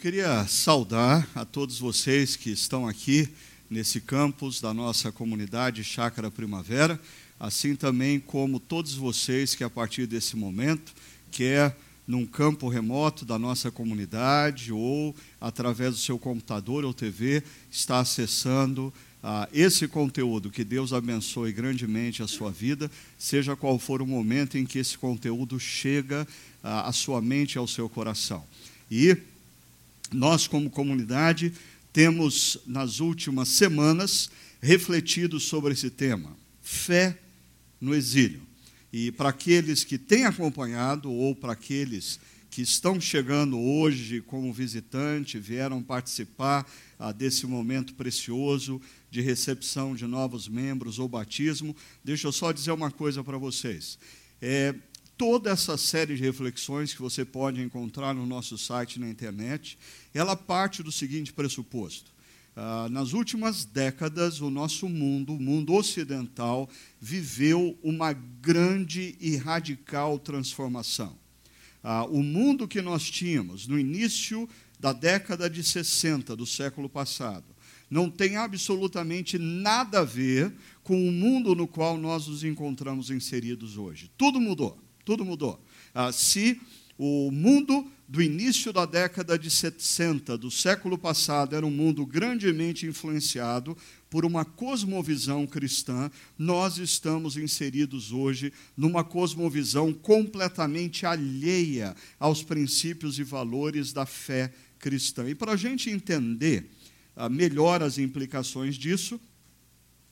Queria saudar a todos vocês que estão aqui nesse campus da nossa comunidade Chácara Primavera, assim também como todos vocês que a partir desse momento, quer num campo remoto da nossa comunidade ou através do seu computador ou TV, está acessando ah, esse conteúdo. Que Deus abençoe grandemente a sua vida, seja qual for o momento em que esse conteúdo chega à sua mente e ao seu coração. E nós, como comunidade, temos nas últimas semanas refletido sobre esse tema, fé no exílio. E para aqueles que têm acompanhado, ou para aqueles que estão chegando hoje como visitante, vieram participar ah, desse momento precioso de recepção de novos membros ou batismo, deixa eu só dizer uma coisa para vocês. É, toda essa série de reflexões que você pode encontrar no nosso site na internet, ela parte do seguinte pressuposto. Ah, nas últimas décadas, o nosso mundo, o mundo ocidental, viveu uma grande e radical transformação. Ah, o mundo que nós tínhamos no início da década de 60 do século passado não tem absolutamente nada a ver com o mundo no qual nós nos encontramos inseridos hoje. Tudo mudou. Tudo mudou. Ah, se o mundo do início da década de 60 do século passado era um mundo grandemente influenciado por uma cosmovisão cristã, nós estamos inseridos hoje numa cosmovisão completamente alheia aos princípios e valores da fé cristã. E para a gente entender ah, melhor as implicações disso,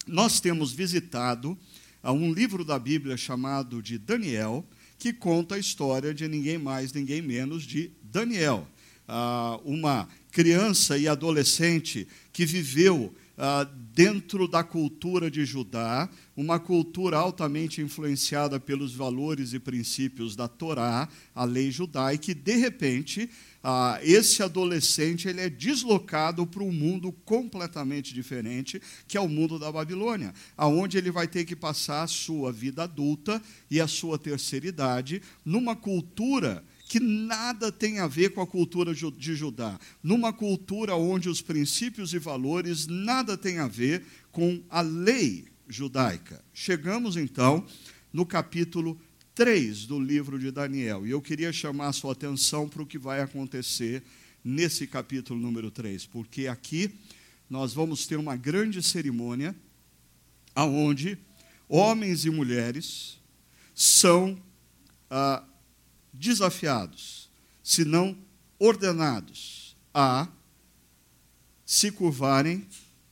nós temos visitado ah, um livro da Bíblia chamado de Daniel que conta a história de ninguém mais, ninguém menos de Daniel, ah, uma criança e adolescente que viveu ah, dentro da cultura de Judá, uma cultura altamente influenciada pelos valores e princípios da Torá, a lei judaica, e que, de repente, ah, esse adolescente ele é deslocado para um mundo completamente diferente, que é o mundo da Babilônia, aonde ele vai ter que passar a sua vida adulta e a sua terceira idade numa cultura que nada tem a ver com a cultura de Judá, numa cultura onde os princípios e valores nada tem a ver com a lei judaica. Chegamos então no capítulo 3 do livro de Daniel. E eu queria chamar a sua atenção para o que vai acontecer nesse capítulo número 3, porque aqui nós vamos ter uma grande cerimônia aonde homens e mulheres são ah, desafiados, se não ordenados a se curvarem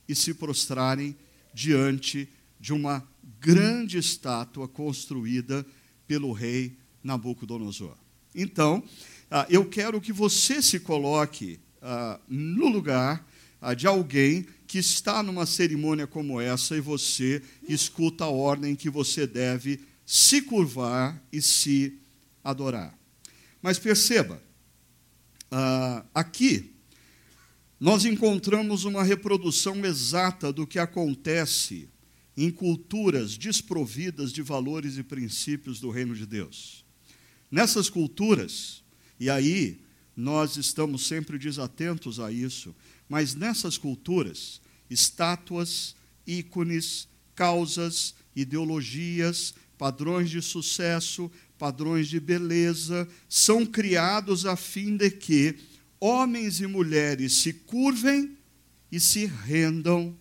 e se prostrarem diante de uma grande estátua construída pelo rei Nabucodonosor. Então, ah, eu quero que você se coloque ah, no lugar ah, de alguém que está numa cerimônia como essa e você escuta a ordem que você deve se curvar e se adorar. Mas perceba, aqui nós encontramos uma reprodução exata do que acontece em culturas desprovidas de valores e princípios do reino de Deus. Nessas culturas, e aí nós estamos sempre desatentos a isso, mas nessas culturas, estátuas, ícones, causas, ideologias, padrões de sucesso, padrões de beleza, são criados a fim de que homens e mulheres se curvem e se rendam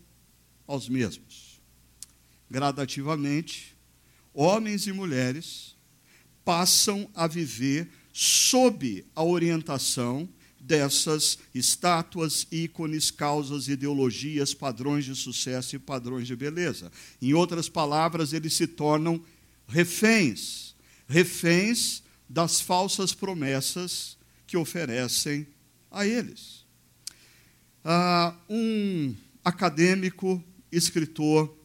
aos mesmos gradativamente, homens e mulheres passam a viver sob a orientação dessas estátuas, ícones, causas, ideologias, padrões de sucesso e padrões de beleza. Em outras palavras, eles se tornam reféns, reféns das falsas promessas que oferecem a eles. Ah, um acadêmico, escritor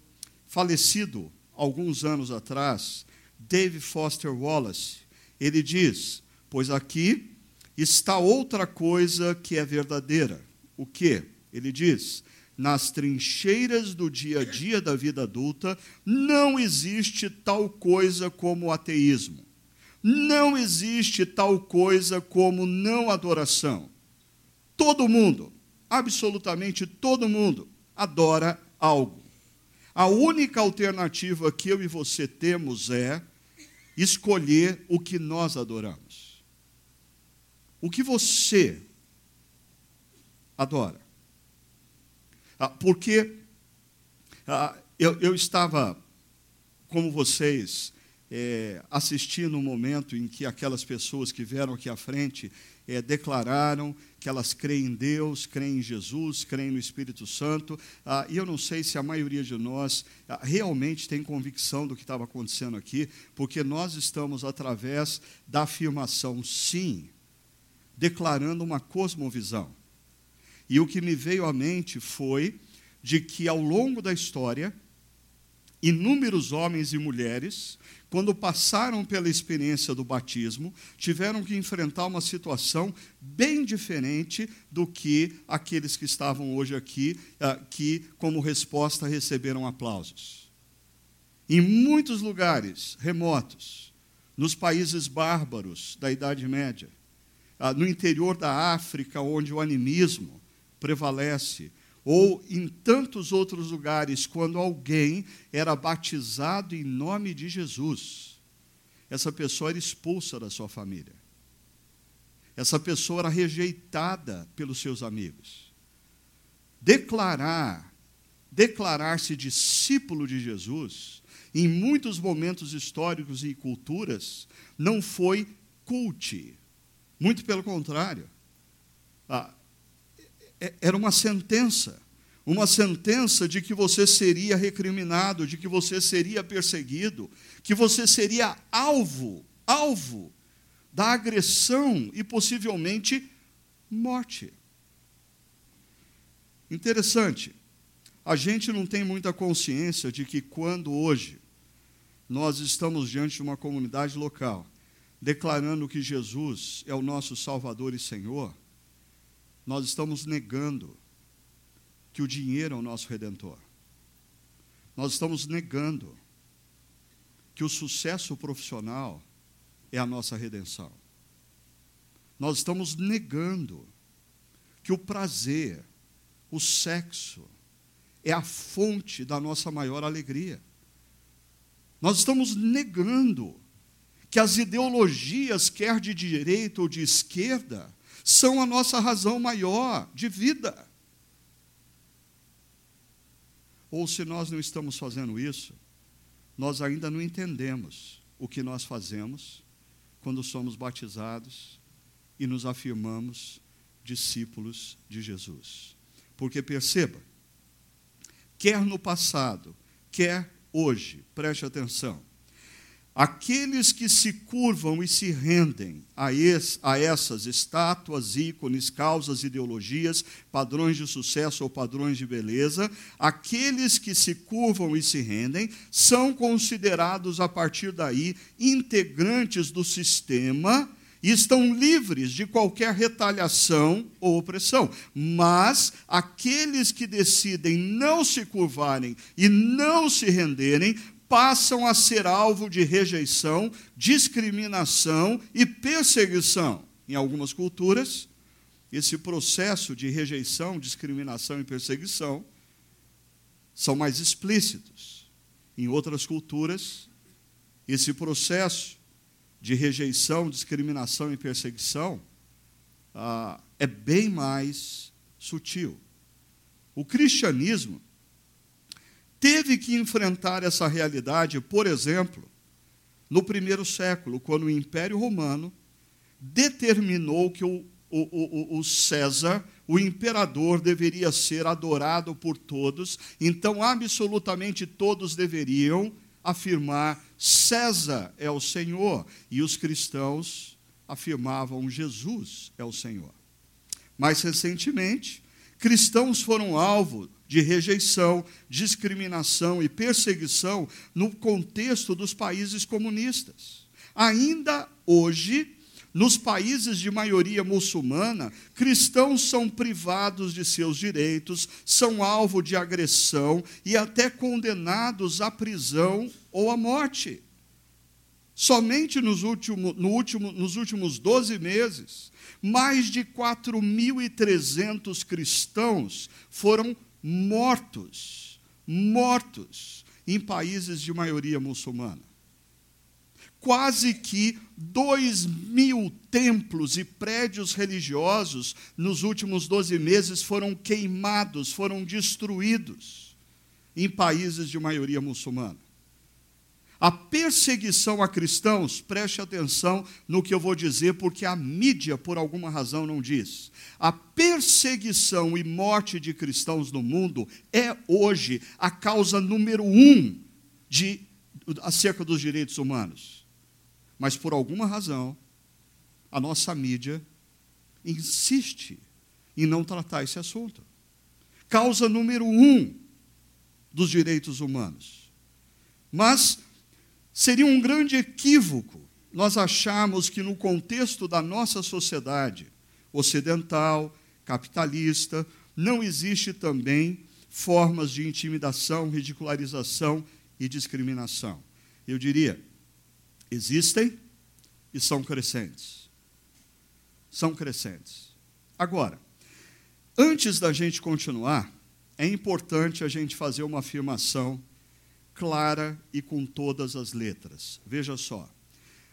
falecido alguns anos atrás, Dave Foster Wallace, ele diz: Pois aqui está outra coisa que é verdadeira. O que? Ele diz: nas trincheiras do dia a dia da vida adulta, não existe tal coisa como ateísmo. Não existe tal coisa como não adoração. Todo mundo, absolutamente todo mundo, adora algo. A única alternativa que eu e você temos é escolher o que nós adoramos. O que você adora. Ah, porque ah, eu, eu estava, como vocês, é, assistindo um momento em que aquelas pessoas que vieram aqui à frente é, declararam que elas creem em Deus, creem em Jesus, creem no Espírito Santo, ah, e eu não sei se a maioria de nós ah, realmente tem convicção do que estava acontecendo aqui, porque nós estamos, através da afirmação sim, declarando uma cosmovisão. E o que me veio à mente foi de que, ao longo da história, inúmeros homens e mulheres quando passaram pela experiência do batismo, tiveram que enfrentar uma situação bem diferente do que aqueles que estavam hoje aqui, ah, que, como resposta, receberam aplausos. Em muitos lugares remotos, nos países bárbaros da Idade Média, ah, no interior da África, onde o animismo prevalece, ou em tantos outros lugares, quando alguém era batizado em nome de Jesus, essa pessoa era expulsa da sua família. Essa pessoa era rejeitada pelos seus amigos. Declarar, declarar-se discípulo de Jesus, em muitos momentos históricos e culturas, não foi culte. Muito pelo contrário. Ah, era uma sentença. Uma sentença de que você seria recriminado, de que você seria perseguido, que você seria alvo, alvo da agressão e possivelmente morte. Interessante. A gente não tem muita consciência de que quando hoje nós estamos diante de uma comunidade local, declarando que Jesus é o nosso Salvador e Senhor, nós estamos negando que o dinheiro é o nosso redentor. Nós estamos negando que o sucesso profissional é a nossa redenção. Nós estamos negando que o prazer, o sexo, é a fonte da nossa maior alegria. Nós estamos negando que as ideologias, quer de direita ou de esquerda, são a nossa razão maior de vida. Ou se nós não estamos fazendo isso, nós ainda não entendemos o que nós fazemos quando somos batizados e nos afirmamos discípulos de Jesus. Porque perceba, quer no passado, quer hoje, preste atenção, Aqueles que se curvam e se rendem a, es, a, essas estátuas, ícones, causas, ideologias, padrões de sucesso ou padrões de beleza, aqueles que se curvam e se rendem são considerados a partir daí integrantes do sistema e estão livres de qualquer retaliação ou opressão. Mas aqueles que decidem não se curvarem e não se renderem passam a ser alvo de rejeição, discriminação e perseguição. Em algumas culturas, esse processo de rejeição, discriminação e perseguição são mais explícitos. Em outras culturas, esse processo de rejeição, discriminação e perseguição ah, é bem mais sutil. O cristianismo teve que enfrentar essa realidade, por exemplo, no primeiro século, quando o Império Romano determinou que o, o, o, o César, o imperador, deveria ser adorado por todos, então absolutamente todos deveriam afirmar: César é o Senhor, e os cristãos afirmavam: Jesus é o Senhor. Mais recentemente, cristãos foram alvo de rejeição, discriminação e perseguição no contexto dos países comunistas. Ainda hoje, nos países de maioria muçulmana, cristãos são privados de seus direitos, são alvo de agressão e até condenados à prisão ou à morte. Somente nos, último, no último, nos últimos 12 meses, mais de 4.300 cristãos foram mortos, mortos em países de maioria muçulmana. Quase que dois mil templos e prédios religiosos nos últimos 12 meses foram queimados, foram destruídos em países de maioria muçulmana. A perseguição a cristãos, preste atenção no que eu vou dizer, porque a mídia, por alguma razão, não diz. A perseguição e morte de cristãos no mundo é hoje a causa número um de, acerca dos direitos humanos. Mas por alguma razão, a nossa mídia insiste em não tratar esse assunto. Causa número um dos direitos humanos. Mas Seria um grande equívoco nós acharmos que, no contexto da nossa sociedade ocidental, capitalista, não existe também formas de intimidação, ridicularização e discriminação. Eu diria, existem e são crescentes. São crescentes. Agora, antes da gente continuar, é importante a gente fazer uma afirmação clara e com todas as letras. Veja só.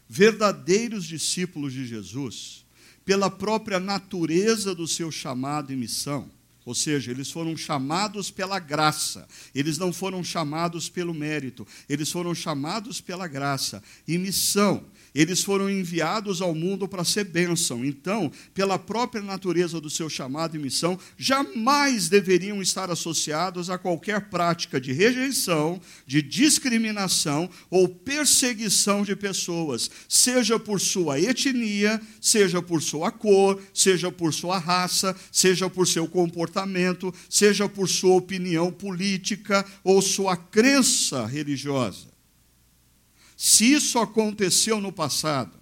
Verdadeiros discípulos de Jesus, pela própria natureza do seu chamado e missão, ou seja, eles foram chamados pela graça, eles não foram chamados pelo mérito, eles foram chamados pela graça e missão. Eles foram enviados ao mundo para ser bênção. Então, pela própria natureza do seu chamado e missão, jamais deveriam estar associados a qualquer prática de rejeição, de discriminação ou perseguição de pessoas, seja por sua etnia, seja por sua cor, seja por sua raça, seja por seu comportamento, seja por sua opinião política ou sua crença religiosa. Se isso aconteceu no passado,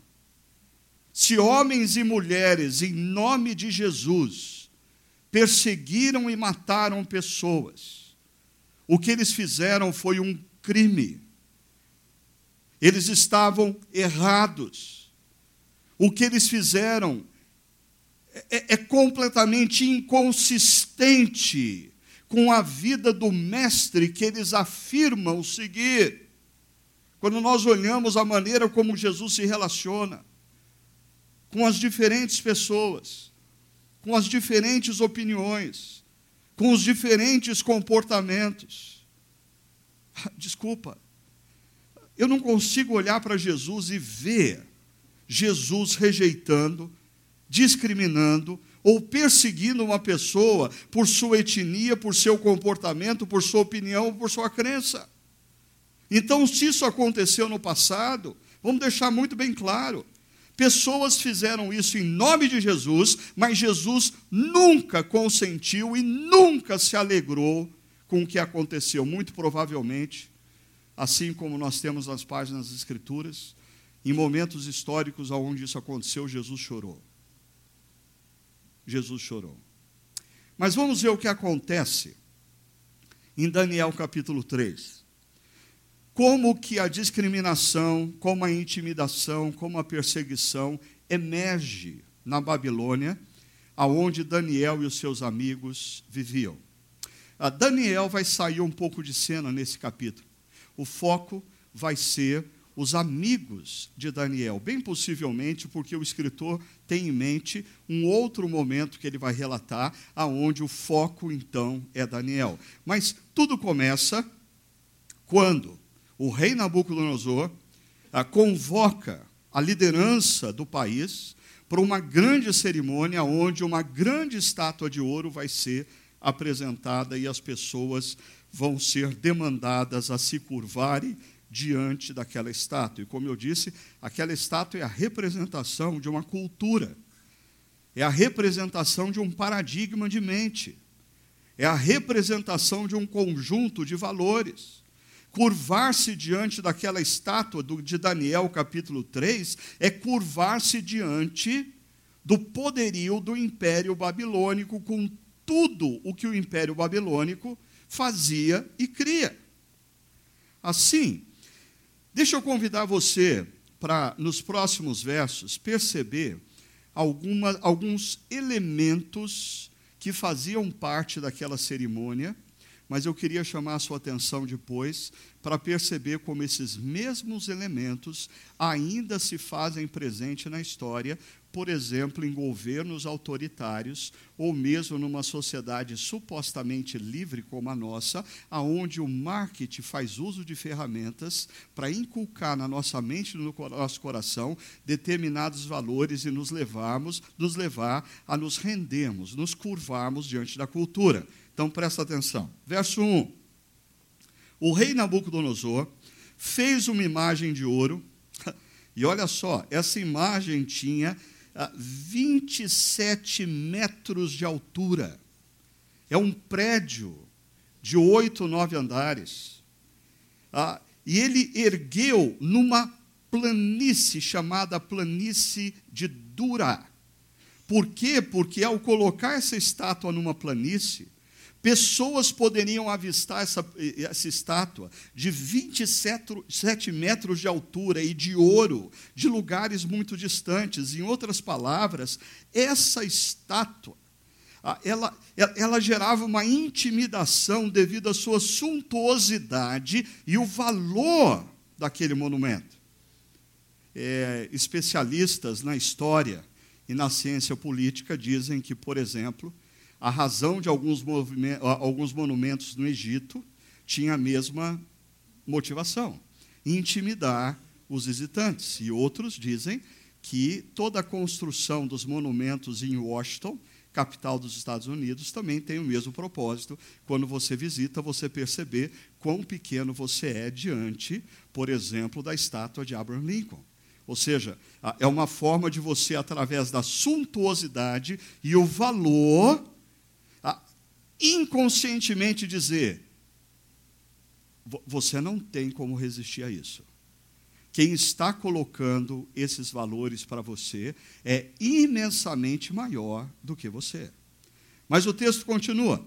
se homens e mulheres, em nome de Jesus, perseguiram e mataram pessoas, o que eles fizeram foi um crime. Eles estavam errados. O que eles fizeram é, é, completamente inconsistente com a vida do Mestre que eles afirmam seguir. Quando nós olhamos a maneira como Jesus se relaciona com as diferentes pessoas, com as diferentes opiniões, com os diferentes comportamentos. Desculpa, eu não consigo olhar para Jesus e ver Jesus rejeitando, discriminando ou perseguindo uma pessoa por sua etnia, por seu comportamento, por sua opinião, por sua crença. Então, se isso aconteceu no passado, vamos deixar muito bem claro: pessoas fizeram isso em nome de Jesus, mas Jesus nunca consentiu e nunca se alegrou com o que aconteceu. Muito provavelmente, assim como nós temos nas páginas das Escrituras, em momentos históricos onde isso aconteceu, Jesus chorou. Jesus chorou. Mas vamos ver o que acontece em Daniel capítulo 3 como que a discriminação, como a intimidação, como a perseguição emerge na Babilônia, aonde Daniel e os seus amigos viviam. A Daniel vai sair um pouco de cena nesse capítulo. O foco vai ser os amigos de Daniel, bem possivelmente porque o escritor tem em mente um outro momento que ele vai relatar, aonde o foco então é Daniel. Mas tudo começa quando o rei Nabucodonosor ah, convoca a liderança do país para uma grande cerimônia onde uma grande estátua de ouro vai ser apresentada e as pessoas vão ser demandadas a se curvarem diante daquela estátua. E como eu disse, aquela estátua é a representação de uma cultura, é a representação de um paradigma de mente, é a representação de um conjunto de valores curvar-se diante daquela estátua de Daniel, capítulo 3, é curvar-se diante do poderio do Império Babilônico, com tudo o que o Império Babilônico fazia e cria. Assim, deixa eu convidar você para, nos próximos versos, perceber alguma, alguns elementos que faziam parte daquela cerimônia, mas eu queria chamar a sua atenção depois para perceber como esses mesmos elementos ainda se fazem presente na história, por exemplo, em governos autoritários ou mesmo numa sociedade supostamente livre como a nossa, aonde o marketing faz uso de ferramentas para inculcar na nossa mente e no nosso coração determinados valores e nos levarmos, nos levar a nos rendermos, nos curvarmos diante da cultura. Então presta atenção. Verso 1. O rei Nabucodonosor fez uma imagem de ouro, e olha só, essa imagem tinha 27 metros de altura. É um prédio de oito, nove andares. Ah, e ele ergueu numa planície chamada planície de Dura. Por quê? Porque ao colocar essa estátua numa planície, Pessoas poderiam avistar essa, essa estátua de 27 metros de altura e de ouro, de lugares muito distantes. Em outras palavras, essa estátua ela, ela, gerava uma intimidação devido à sua suntuosidade e o valor daquele monumento. É, especialistas na história e na ciência política dizem que, por exemplo, a razão de alguns, alguns monumentos no Egito tinha a mesma motivação: intimidar os visitantes. E outros dizem que toda a construção dos monumentos em Washington, capital dos Estados Unidos, também tem o mesmo propósito. Quando você visita, você perceber quão pequeno você é diante, por exemplo, da estátua de Abraham Lincoln. Ou seja, é uma forma de você, através da suntuosidade e o valor inconscientemente dizer: você não tem como resistir a isso. Quem está colocando esses valores para você é imensamente maior do que você. Mas o texto continua.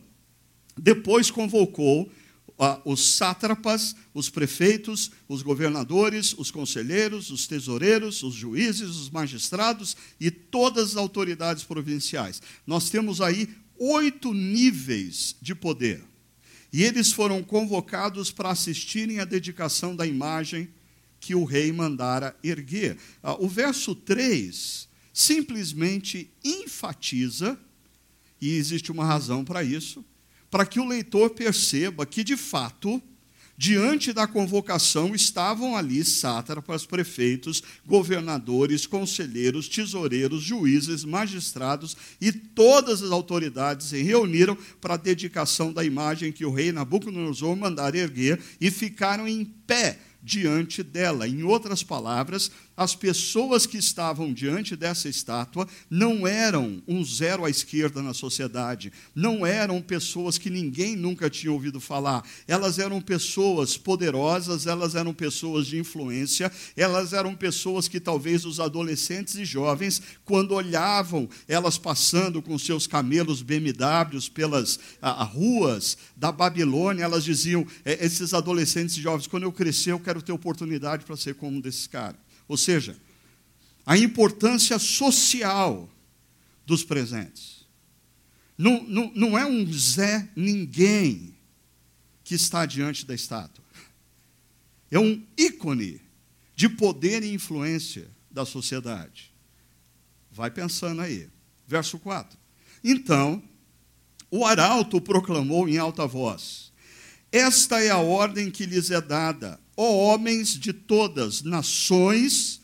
Depois convocou ah, os sátrapas, os prefeitos, os governadores, os conselheiros, os tesoureiros, os juízes, os magistrados e todas as autoridades provinciais. Nós temos aí oito níveis de poder. E eles foram convocados para assistirem à dedicação da imagem que o rei mandara erguer. Ah, o verso 3 simplesmente enfatiza, e existe uma razão para isso, para que o leitor perceba que, de fato, Diante da convocação estavam ali sátrapas, prefeitos, governadores, conselheiros, tesoureiros, juízes, magistrados e todas as autoridades se reuniram para a dedicação da imagem que o rei Nabucodonosor mandara erguer e ficaram em pé diante dela. Em outras palavras, as pessoas que estavam diante dessa estátua não eram um zero à esquerda na sociedade, não eram pessoas que ninguém nunca tinha ouvido falar, elas eram pessoas poderosas, elas eram pessoas de influência, elas eram pessoas que talvez os adolescentes e jovens, quando olhavam elas passando com seus camelos BMWs pelas a, a ruas da Babilônia, elas diziam: é, esses adolescentes e jovens, quando eu crescer, eu quero ter oportunidade para ser como um desses caras. Ou seja, a importância social dos presentes. Não, não, não é um Zé ninguém que está diante da estátua. É um ícone de poder e influência da sociedade. Vai pensando aí. Verso 4. Então, o arauto proclamou em alta voz: Esta é a ordem que lhes é dada ó homens de todas nações,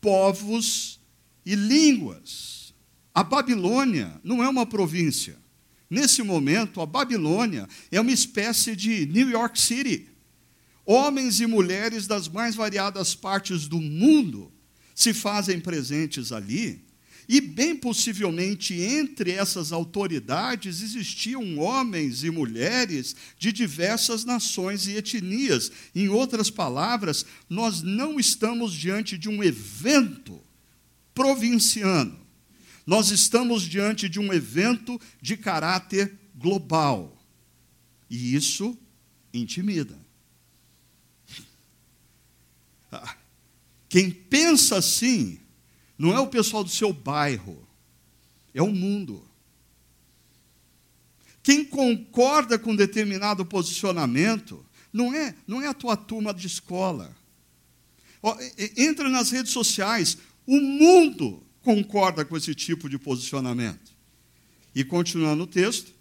povos e línguas. A Babilônia não é uma província. Nesse momento, a Babilônia é uma espécie de New York City. Homens e mulheres das mais variadas partes do mundo se fazem presentes ali e, bem possivelmente, entre essas autoridades existiam homens e mulheres de diversas nações e etnias. Em outras palavras, nós não estamos diante de um evento provinciano. Nós estamos diante de um evento de caráter global. E isso intimida. Ah, Quem pensa assim não é o pessoal do seu bairro, é o mundo. Quem concorda com determinado posicionamento não é, não é a tua turma de escola. Entra nas redes sociais, o mundo concorda com esse tipo de posicionamento. E continuando o texto,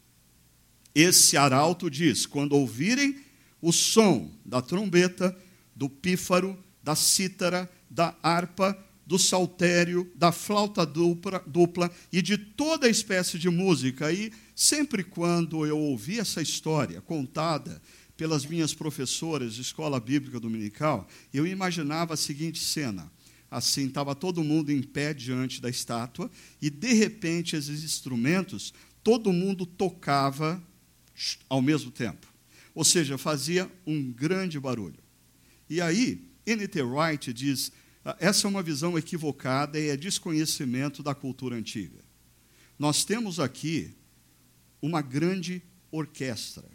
esse arauto diz: quando ouvirem o som da trombeta, do pífaro, da cítara, da harpa, do saltério, da flauta dupla, dupla e de toda espécie de música. E sempre quando eu ouvi essa história contada pelas minhas professoras de escola bíblica dominical, eu imaginava a seguinte cena. Assim, estava todo mundo em pé diante da estátua, e de repente, esses instrumentos, todo mundo tocava ao mesmo tempo. Ou seja, fazia um grande barulho. E aí, N.T. Wright diz: essa é uma visão equivocada e é desconhecimento da cultura antiga. Nós temos aqui uma grande orquestra.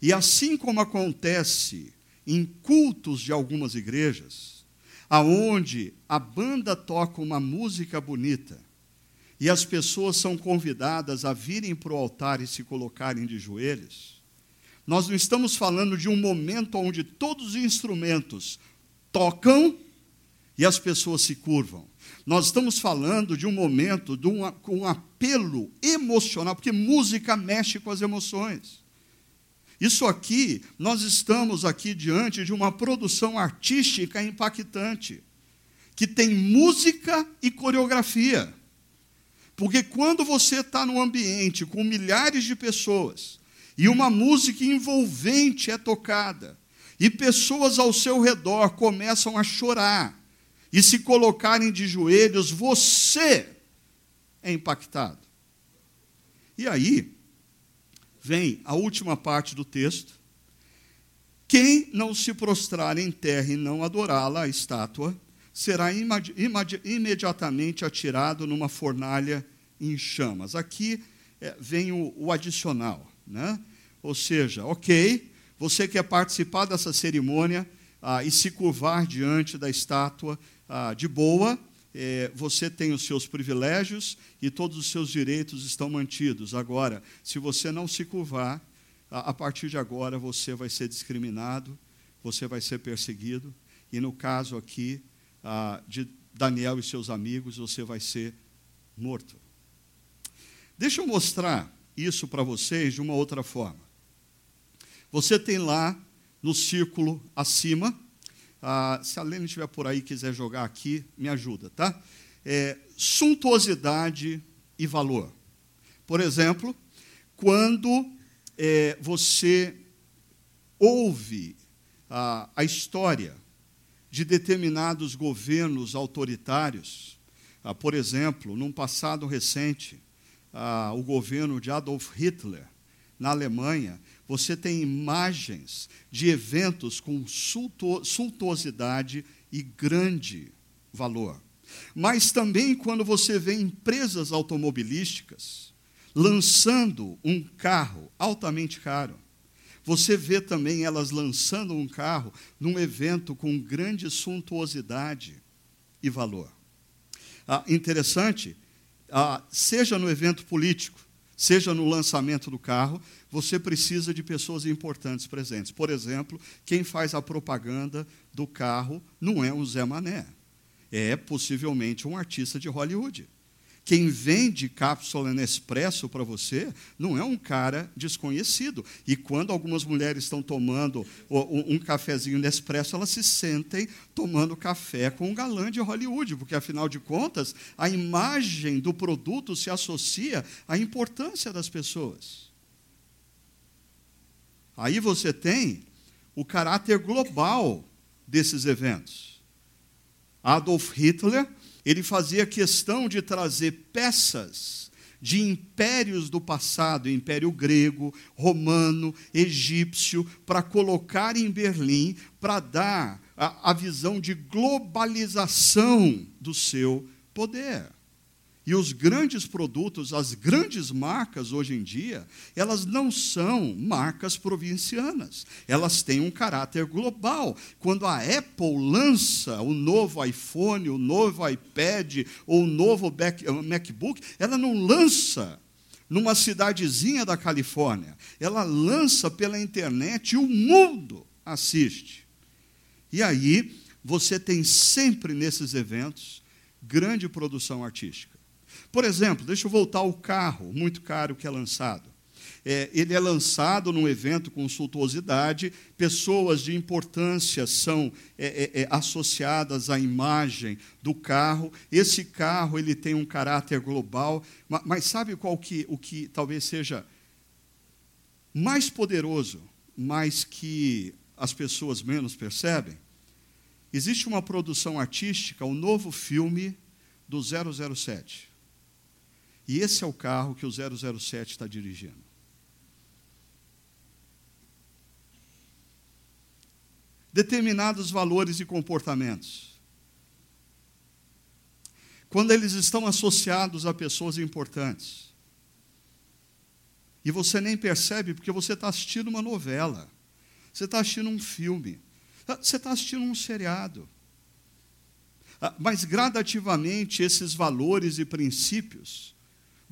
E assim como acontece em cultos de algumas igrejas, aonde a banda toca uma música bonita, e as pessoas são convidadas a virem para o altar e se colocarem de joelhos, nós não estamos falando de um momento onde todos os instrumentos tocam e as pessoas se curvam. Nós estamos falando de um momento de um, um apelo emocional, porque música mexe com as emoções. Isso aqui, nós estamos aqui diante de uma produção artística impactante, que tem música e coreografia. Porque quando você está num ambiente com milhares de pessoas e uma música envolvente é tocada, e pessoas ao seu redor começam a chorar e se colocarem de joelhos, você é impactado. E aí vem a última parte do texto. Quem não se prostrar em terra e não adorá-la, a estátua, será imediatamente atirado numa fornalha em chamas. Aqui é, vem o, o adicional, né? Ou seja, ok, você quer participar dessa cerimônia ah, e se curvar diante da estátua ah, de boa, é, você tem os seus privilégios e todos os seus direitos estão mantidos. Agora, se você não se curvar, a, a partir de agora você vai ser discriminado, você vai ser perseguido, e no caso aqui, ah, de Daniel e seus amigos, você vai ser morto. Deixa eu mostrar isso para vocês de uma outra forma. Você tem lá no círculo acima, ah, se a Lene estiver por aí e quiser jogar aqui, me ajuda, tá? É, suntuosidade e valor. Por exemplo, quando é, você ouve a, a história de determinados governos autoritários. Ah, por exemplo, num passado recente, ah, o governo de Adolf Hitler, na Alemanha, você tem imagens de eventos com suntuosidade e grande valor. Mas também quando você vê empresas automobilísticas lançando um carro altamente caro, você vê também elas lançando um carro num evento com grande suntuosidade e valor. Ah, interessante, ah, seja no evento político, seja no lançamento do carro, você precisa de pessoas importantes presentes. Por exemplo, quem faz a propaganda do carro não é um Zé Mané, é possivelmente um artista de Hollywood. Quem vende cápsula Nespresso para você não é um cara desconhecido. E quando algumas mulheres estão tomando um cafezinho Nespresso, elas se sentem tomando café com um galã de Hollywood, porque afinal de contas, a imagem do produto se associa à importância das pessoas. Aí você tem o caráter global desses eventos. Adolf Hitler ele fazia questão de trazer peças de impérios do passado, império grego, romano, egípcio, para colocar em Berlim, para dar a, a, visão de globalização do seu poder. E os grandes produtos, as grandes marcas hoje em dia, elas não são marcas provincianas. Elas têm um caráter global. Quando a Apple lança o novo iPhone, o novo iPad ou o novo MacBook, ela não lança numa cidadezinha da Califórnia. Ela lança pela internet e o mundo assiste. E aí, você tem sempre nesses eventos grande produção artística. Por exemplo, deixa eu voltar ao carro muito caro que é lançado. É, ele é lançado num evento com suntuosidade, pessoas de importância são é, é, é, associadas à imagem do carro. Esse carro ele tem um caráter global, mas, mas sabe qual que, o que talvez seja mais poderoso, mas que as pessoas menos percebem? Existe uma produção artística, o um novo filme do 007. E esse é o carro que o 007 está dirigindo. Determinados valores e comportamentos. Quando eles estão associados a pessoas importantes. E você nem percebe porque você está assistindo uma novela. Você está assistindo um filme. Você está assistindo um seriado. Ah, mas gradativamente esses valores e princípios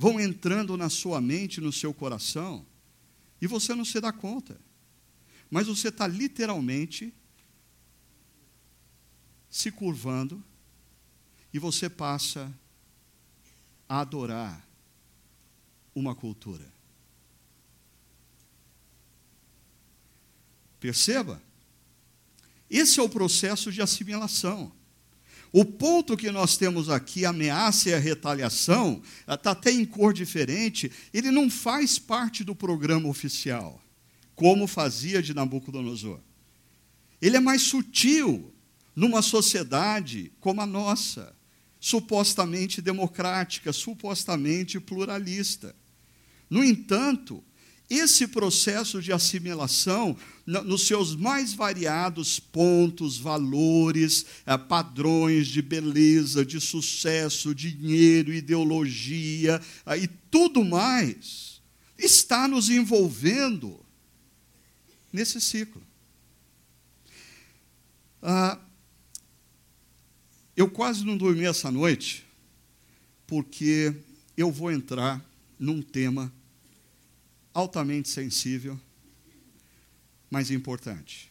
vão entrando na sua mente, no seu coração, e você não se dá conta. Mas você está literalmente se curvando e você passa a adorar uma cultura. Perceba? Esse é o processo de assimilação. O ponto que nós temos aqui, a ameaça e a retaliação, está até em cor diferente, ele não faz parte do programa oficial, como fazia de Nabucodonosor. Ele é mais sutil numa sociedade como a nossa, supostamente democrática, supostamente pluralista. No entanto, esse processo de assimilação, nos seus mais variados pontos, valores, eh, padrões de beleza, de sucesso, dinheiro, ideologia eh, e tudo mais, está nos envolvendo nesse ciclo. Ah, eu quase não dormi essa noite, porque eu vou entrar num tema altamente sensível, mas importante.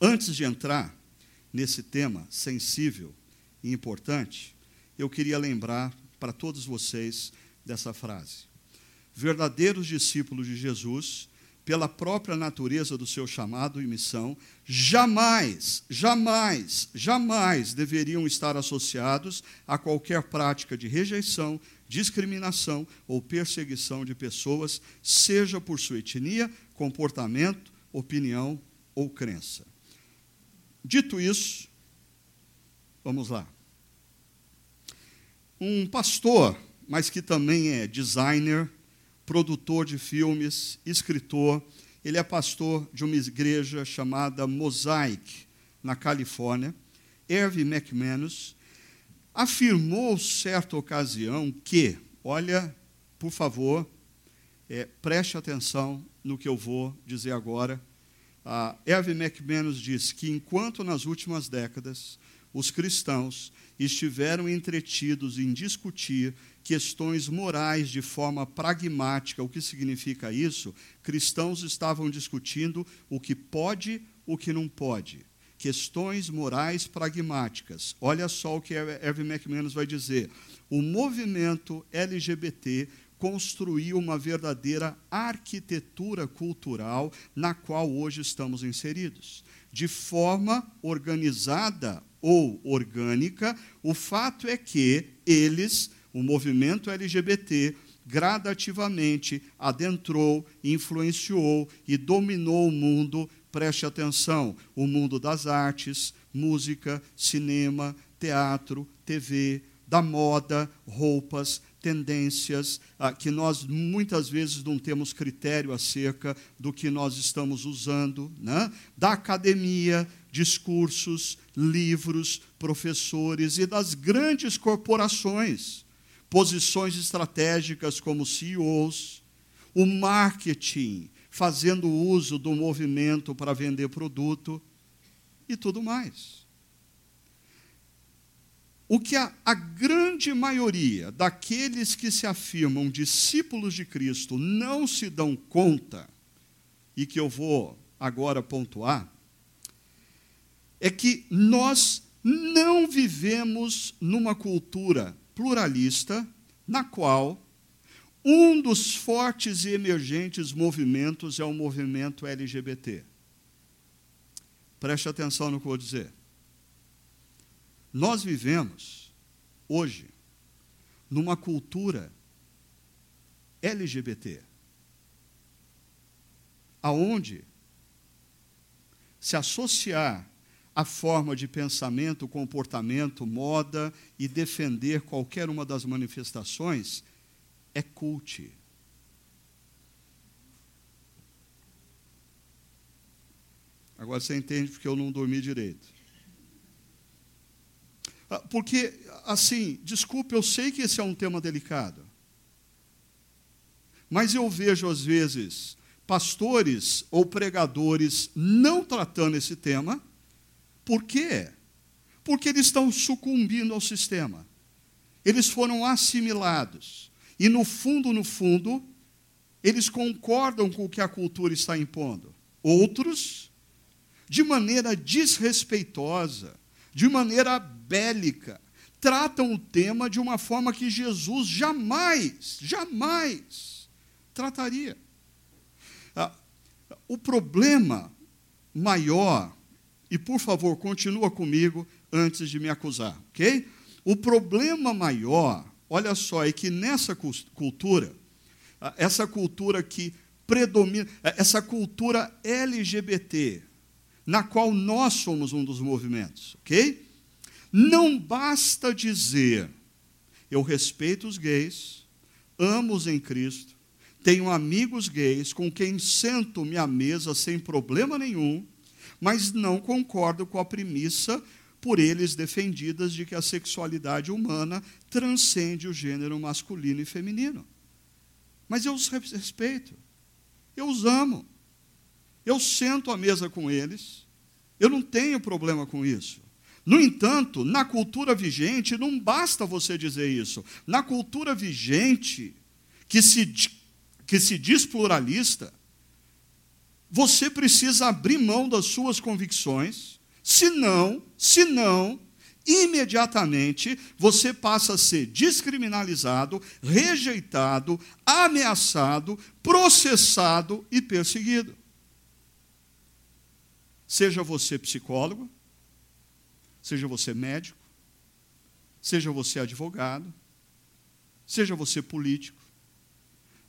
Antes de entrar nesse tema sensível e importante, eu queria lembrar para todos vocês dessa frase. Verdadeiros discípulos de Jesus, pela própria natureza do seu chamado e missão, jamais, jamais, jamais deveriam estar associados a qualquer prática de rejeição, discriminação ou perseguição de pessoas, seja por sua etnia, comportamento, opinião ou crença. Dito isso, vamos lá. Um pastor, mas que também é designer, produtor de filmes, escritor, ele é pastor de uma igreja chamada Mosaic, na Califórnia. Hervey McManus, afirmou certa ocasião que, olha, por favor, é, preste atenção no que eu vou dizer agora. A Hervey McManus diz que enquanto nas últimas décadas os cristãos estiveram entretidos em discutir questões morais de forma pragmática, o que significa isso? Cristãos estavam discutindo o que pode, o que não pode questões morais pragmáticas. Olha só o que Erwin McManus vai dizer. O movimento LGBT construiu uma verdadeira arquitetura cultural na qual hoje estamos inseridos. De forma organizada ou orgânica, o fato é que eles, o movimento LGBT, gradativamente adentrou, influenciou e dominou o mundo preste atenção, o mundo das artes, música, cinema, teatro, TV, da moda, roupas, tendências, ah, que nós muitas vezes não temos critério acerca do que nós estamos usando, né? da academia, discursos, livros, professores e das grandes corporações posições estratégicas como CEOs, o marketing, fazendo uso do movimento para vender produto e tudo mais. O que a, a, grande maioria daqueles que se afirmam discípulos de Cristo não se dão conta, e que eu vou agora pontuar, é que nós não vivemos numa cultura pluralista na qual um dos fortes e emergentes movimentos é o movimento LGBT. Preste atenção no que eu vou dizer. Nós vivemos, hoje, numa cultura LGBT, aonde se associar a forma de pensamento, comportamento, moda e defender qualquer uma das manifestações é culte. Agora você entende porque eu não dormi direito. Ah, porque, assim, desculpe, eu sei que esse é um tema delicado. Mas eu vejo, às vezes, pastores ou pregadores não tratando esse tema por quê? Porque eles estão sucumbindo ao sistema. Eles foram assimilados. E no fundo, no fundo, eles concordam com o que a cultura está impondo. Outros, de maneira desrespeitosa, de maneira bélica, tratam o tema de uma forma que Jesus jamais, jamais trataria. Ah, o problema maior e por favor, continua comigo antes de me acusar, ok? O problema maior, olha só, é que nessa cultura, essa cultura que predomina, essa cultura LGBT, na qual nós somos um dos movimentos, ok? Não basta dizer, eu respeito os gays, amo-os em Cristo, tenho amigos gays com quem sento-me à mesa sem problema nenhum, mas não concordo com a premissa por eles defendidas de que a sexualidade humana transcende o gênero masculino e feminino. Mas eu os respeito, eu os amo, eu sento à mesa com eles, eu não tenho problema com isso. No entanto, na cultura vigente, não basta você dizer isso. Na cultura vigente, que se, que se diz pluralista, você precisa abrir mão das suas convicções, senão, senão, imediatamente você passa a ser descriminalizado, rejeitado, ameaçado, processado e perseguido. Seja você psicólogo, seja você médico, seja você advogado, seja você político,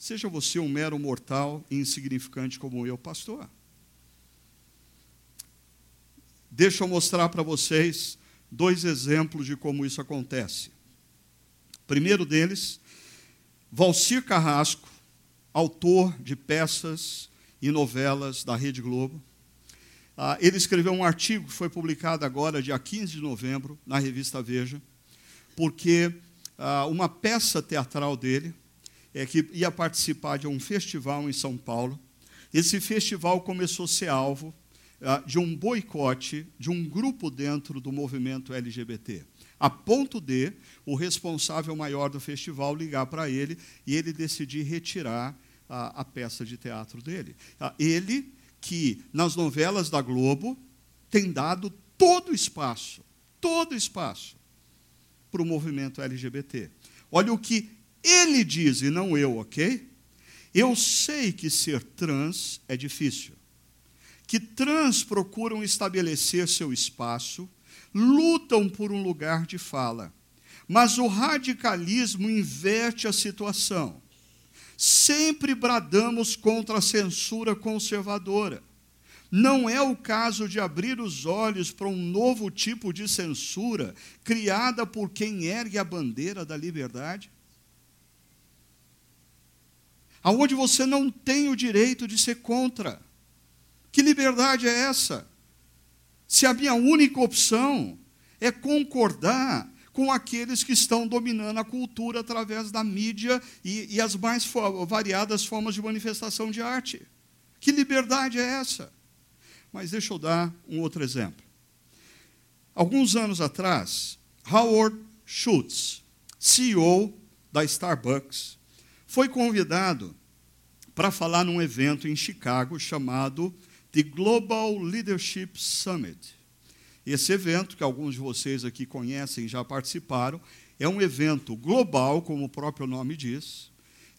Seja você um mero mortal e insignificante como eu, pastor. Deixa eu mostrar para vocês dois exemplos de como isso acontece. Primeiro deles, Valcir Carrasco, autor de peças e novelas da Rede Globo. Ah, ele escreveu um artigo que foi publicado agora, dia 15 de novembro, na revista Veja, porque ah, uma peça teatral dele, é, que ia participar de um festival em São Paulo. Esse festival começou a ser alvo ah, de um boicote de um grupo dentro do movimento LGBT, a ponto de o responsável maior do festival ligar para ele e ele decidir retirar a, a peça de teatro dele. Ah, ele, que nas novelas da Globo tem dado todo o espaço, todo o espaço para o movimento LGBT. Olha o que ele diz, e não eu, ok? Eu sei que ser trans é difícil. Que trans procuram estabelecer seu espaço, lutam por um lugar de fala. Mas o radicalismo inverte a situação. Sempre bradamos contra a censura conservadora. Não é o caso de abrir os olhos para um novo tipo de censura criada por quem ergue a bandeira da liberdade? Aonde você não tem o direito de ser contra. Que liberdade é essa? Se a minha única opção é concordar com aqueles que estão dominando a cultura através da mídia e, e as mais variadas formas de manifestação de arte. Que liberdade é essa? Mas deixa eu dar um outro exemplo. Alguns anos atrás, Howard Schultz, CEO da Starbucks, foi convidado para falar num evento em Chicago chamado The Global Leadership Summit. Esse evento, que alguns de vocês aqui conhecem já participaram, é um evento global, como o próprio nome diz,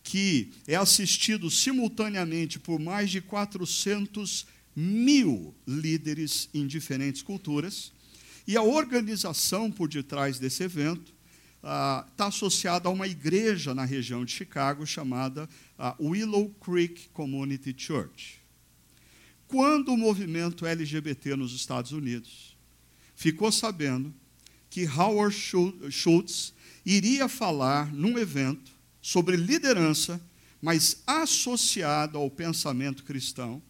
que é assistido simultaneamente por mais de 400 mil líderes em diferentes culturas. E a organização por detrás desse evento está ah, associada a uma igreja na região de Chicago chamada ah, Willow Creek Community Church. Quando o movimento LGBT nos Estados Unidos ficou sabendo que Howard Schultz iria falar num evento sobre liderança, mas associado ao pensamento cristão,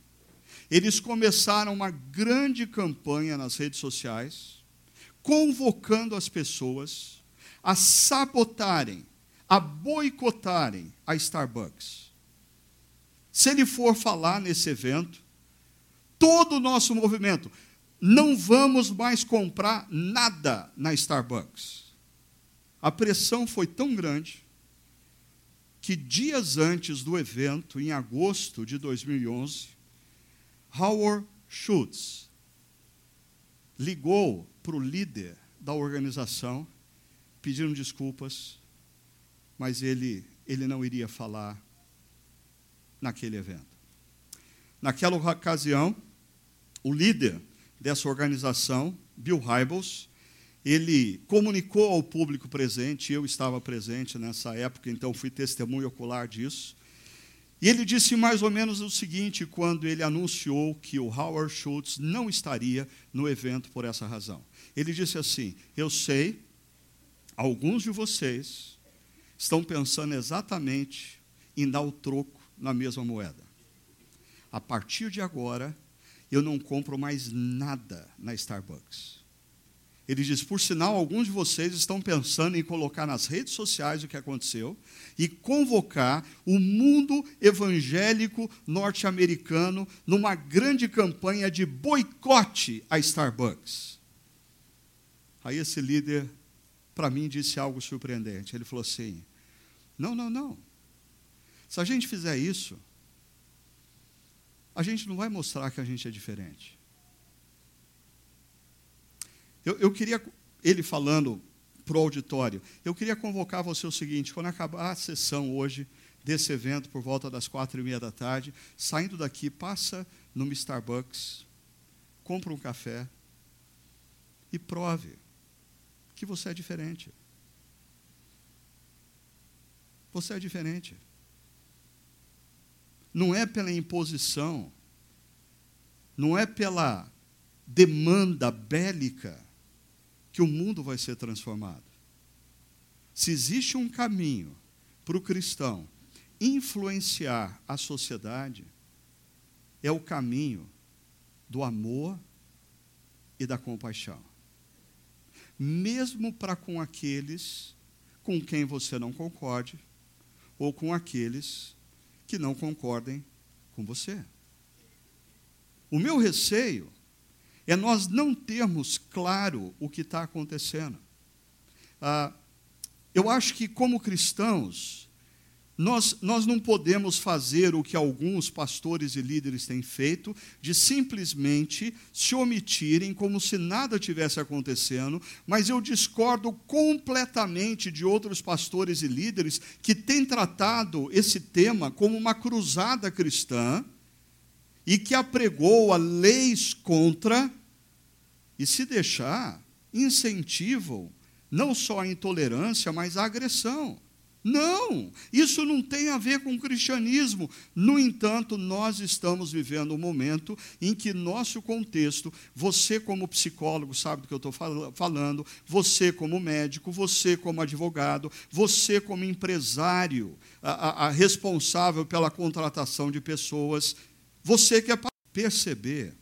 eles começaram uma grande campanha nas redes sociais, convocando as pessoas a sabotarem, a boicotarem a Starbucks. Se ele for falar nesse evento, todo o nosso movimento, não vamos mais comprar nada na Starbucks. A pressão foi tão grande que dias antes do evento, em agosto de 2011, Howard Schultz ligou para o líder da organização pedindo desculpas, mas ele, ele não iria falar naquele evento. Naquela ocasião, o líder dessa organização, Bill Hybels, ele comunicou ao público presente, eu estava presente nessa época, então fui testemunho ocular disso. E ele disse mais ou menos o seguinte quando ele anunciou que o Howard Schultz não estaria no evento por essa razão. Ele disse assim: Eu sei Alguns de vocês estão pensando exatamente em dar o troco na mesma moeda. A partir de agora, eu não compro mais nada na Starbucks. Ele diz: por sinal, alguns de vocês estão pensando em colocar nas redes sociais o que aconteceu e convocar o mundo evangélico norte-americano numa grande campanha de boicote à Starbucks. Aí esse líder para mim, disse algo surpreendente. Ele falou assim: Não, não, não. Se a gente fizer isso, a gente não vai mostrar que a gente é diferente. Eu, eu queria, ele falando para o auditório, eu queria convocar você o seguinte: quando acabar a sessão hoje desse evento, por volta das quatro e meia da tarde, saindo daqui, passa no Starbucks, compra um café e prove que você é diferente. Você é diferente. Não é pela imposição, não é pela demanda bélica que o mundo vai ser transformado. Se existe um caminho para o cristão influenciar a sociedade, é o caminho do amor e da compaixão mesmo para com aqueles com quem você não concorde, ou com aqueles que não concordem com você. O meu receio é nós não termos claro o que está acontecendo. Ah, eu acho que, como cristãos, nós, nós não podemos fazer o que alguns pastores e líderes têm feito, de simplesmente se omitirem como se nada tivesse acontecendo, mas eu discordo completamente de outros pastores e líderes que têm tratado esse tema como uma cruzada cristã e que apregou a leis contra, e se deixar, incentivam não só a intolerância, mas a agressão. Não, isso não tem a ver com o cristianismo. No entanto, nós estamos vivendo um momento em que nosso contexto, você como psicólogo sabe do que eu estou falando, você como médico, você como advogado, você como empresário, a, a, a responsável pela contratação de pessoas, você quer perceber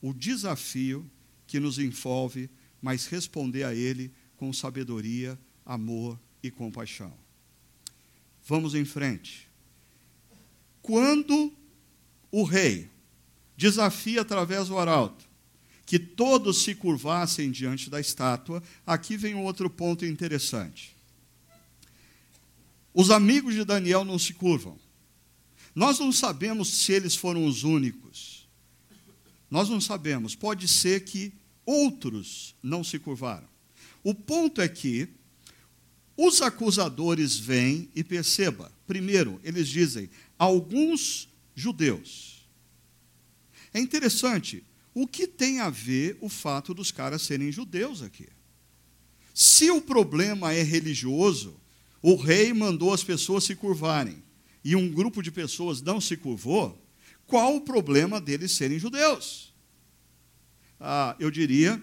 o desafio que nos envolve, mas responder a ele com sabedoria, amor e compaixão. Vamos em frente. Quando o rei desafia através do arauto que todos se curvassem diante da estátua, aqui vem outro ponto interessante. Os amigos de Daniel não se curvam. Nós não sabemos se eles foram os únicos. Nós não sabemos. Pode ser que outros não se curvaram. O ponto é que os acusadores vêm e perceba. Primeiro, eles dizem alguns judeus. É interessante, o que tem a ver o fato dos caras serem judeus aqui? Se o problema é religioso, o rei mandou as pessoas se curvarem e um grupo de pessoas não se curvou, qual o problema deles serem judeus? Ah, eu diria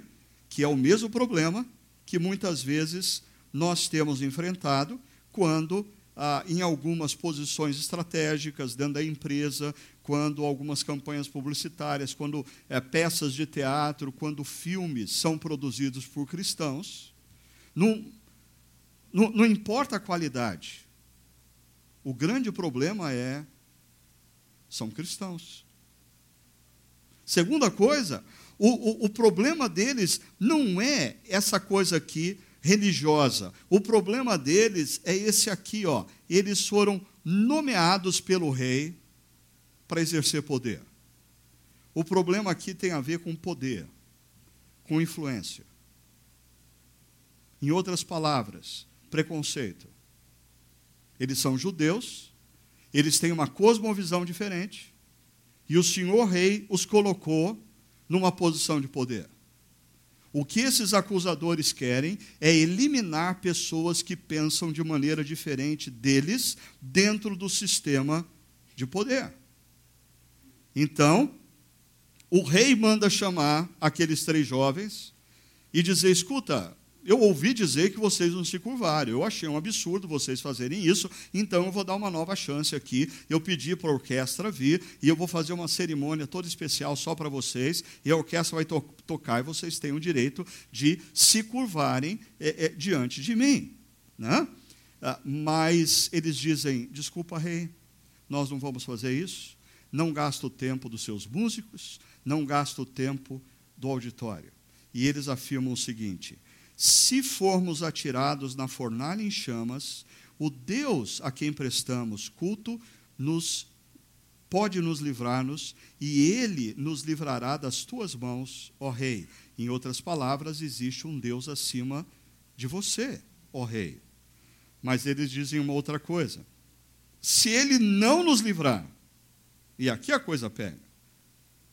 que é o mesmo problema que muitas vezes nós temos enfrentado quando ah, em algumas posições estratégicas dentro da empresa, quando algumas campanhas publicitárias, quando é, peças de teatro, quando filmes são produzidos por cristãos, não, não, não importa a qualidade. O grande problema é são cristãos. Segunda coisa, o, o, o problema deles não é essa coisa aqui religiosa. O problema deles é esse aqui, ó. Eles foram nomeados pelo rei para exercer poder. O problema aqui tem a ver com poder, com influência. Em outras palavras, preconceito. Eles são judeus, eles têm uma cosmovisão diferente, e o senhor rei os colocou numa posição de poder. O que esses acusadores querem é eliminar pessoas que pensam de maneira diferente deles dentro do sistema de poder. Então, o rei manda chamar aqueles três jovens e dizer: escuta, eu ouvi dizer que vocês não se curvaram. Eu achei um absurdo vocês fazerem isso, então eu vou dar uma nova chance aqui. Eu pedi para a orquestra vir e eu vou fazer uma cerimônia toda especial só para vocês. E a orquestra vai to tocar e vocês têm o direito de se curvarem é, é, diante de mim. Né? Ah, mas eles dizem: desculpa, rei, nós não vamos fazer isso. Não gasta o tempo dos seus músicos, não gasta o tempo do auditório. E eles afirmam o seguinte: se formos atirados na fornalha em chamas, o Deus a quem prestamos culto nos pode nos livrar-nos e ele nos livrará das tuas mãos, ó rei. Em outras palavras, existe um Deus acima de você, ó rei. Mas eles dizem uma outra coisa. Se ele não nos livrar, e aqui a coisa pega.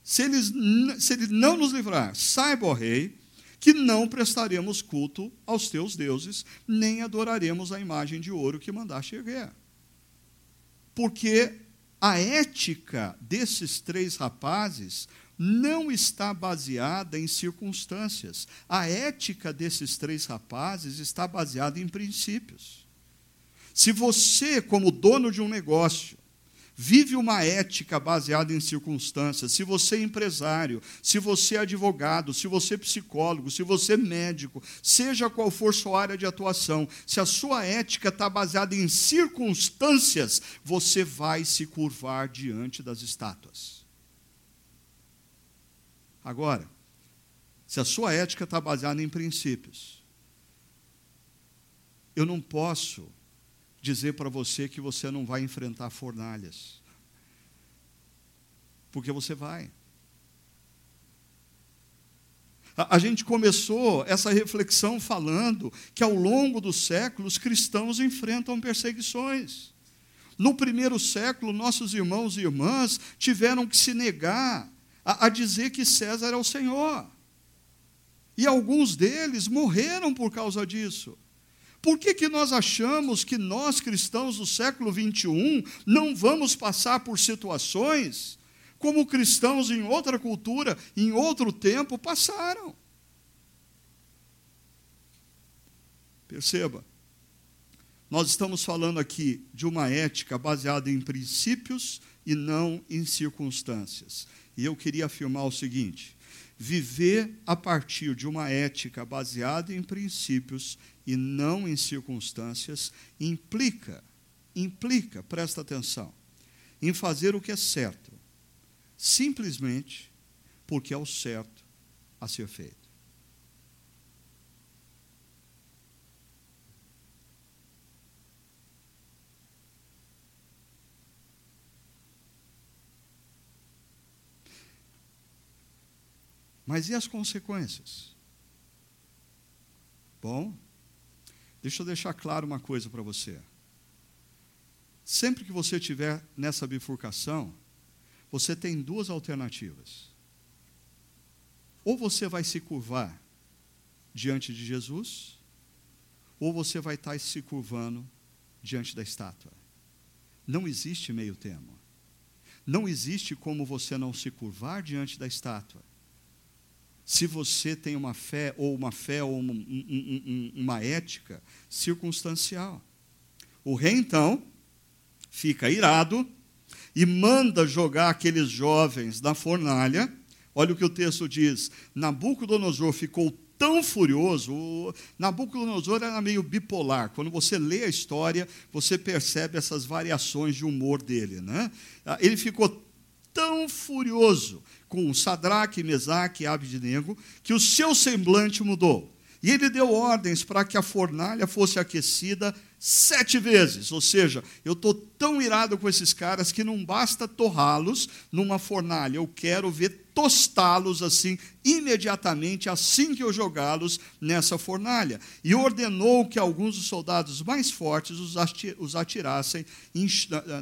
Se, eles, se ele não nos livrar, saiba, ó rei, que não prestaremos culto aos teus deuses, nem adoraremos a imagem de ouro que mandaste erguer. Porque a ética desses três rapazes não está baseada em circunstâncias. A ética desses três rapazes está baseada em princípios. Se você, como dono de um negócio, vive uma ética baseada em circunstâncias, se você é empresário, se você é advogado, se você é psicólogo, se você é médico, seja qual for sua área de atuação, se a sua ética está baseada em circunstâncias, você vai se curvar diante das estátuas. Agora, se a sua ética está baseada em princípios, eu não posso dizer para você que você não vai enfrentar fornalhas. Porque você vai. A, a gente começou essa reflexão falando que ao longo dos séculos cristãos enfrentam perseguições. No primeiro século, nossos irmãos e irmãs tiveram que se negar a, a dizer que César é o Senhor. E alguns deles morreram por causa disso. Por que, que nós achamos que nós, cristãos do século 21, não vamos passar por situações como cristãos em outra cultura, em outro tempo, passaram? Perceba, nós estamos falando aqui de uma ética baseada em princípios e não em circunstâncias. E eu queria afirmar o seguinte: Viver a partir de uma ética baseada em princípios e não em circunstâncias implica, implica, presta atenção, em fazer o que é certo, simplesmente porque é o certo a ser feito. Mas e as consequências? Bom, deixa eu deixar claro uma coisa para você. Sempre que você estiver nessa bifurcação, você tem duas alternativas. Ou você vai se curvar diante de Jesus, ou você vai estar se curvando diante da estátua. Não existe meio termo. Não existe como você não se curvar diante da estátua se você tem uma fé, ou uma fé, ou uma, um, uma ética circunstancial. O rei, então, fica irado e manda jogar aqueles jovens na fornalha. Olha o que o texto diz: Nabucodonosor ficou tão furioso. Nabucodonosor era meio bipolar. Quando você lê a história, você percebe essas variações de humor dele. Né? Ele ficou tão furioso com Sadraque, Mesaque e Abednego que o seu semblante mudou. E ele deu ordens para que a fornalha fosse aquecida sete vezes. Ou seja, eu estou tão irado com esses caras que não basta torrá-los numa fornalha, eu quero ver tostá-los assim, imediatamente, assim que eu jogá-los nessa fornalha. E ordenou que alguns dos soldados mais fortes os atirassem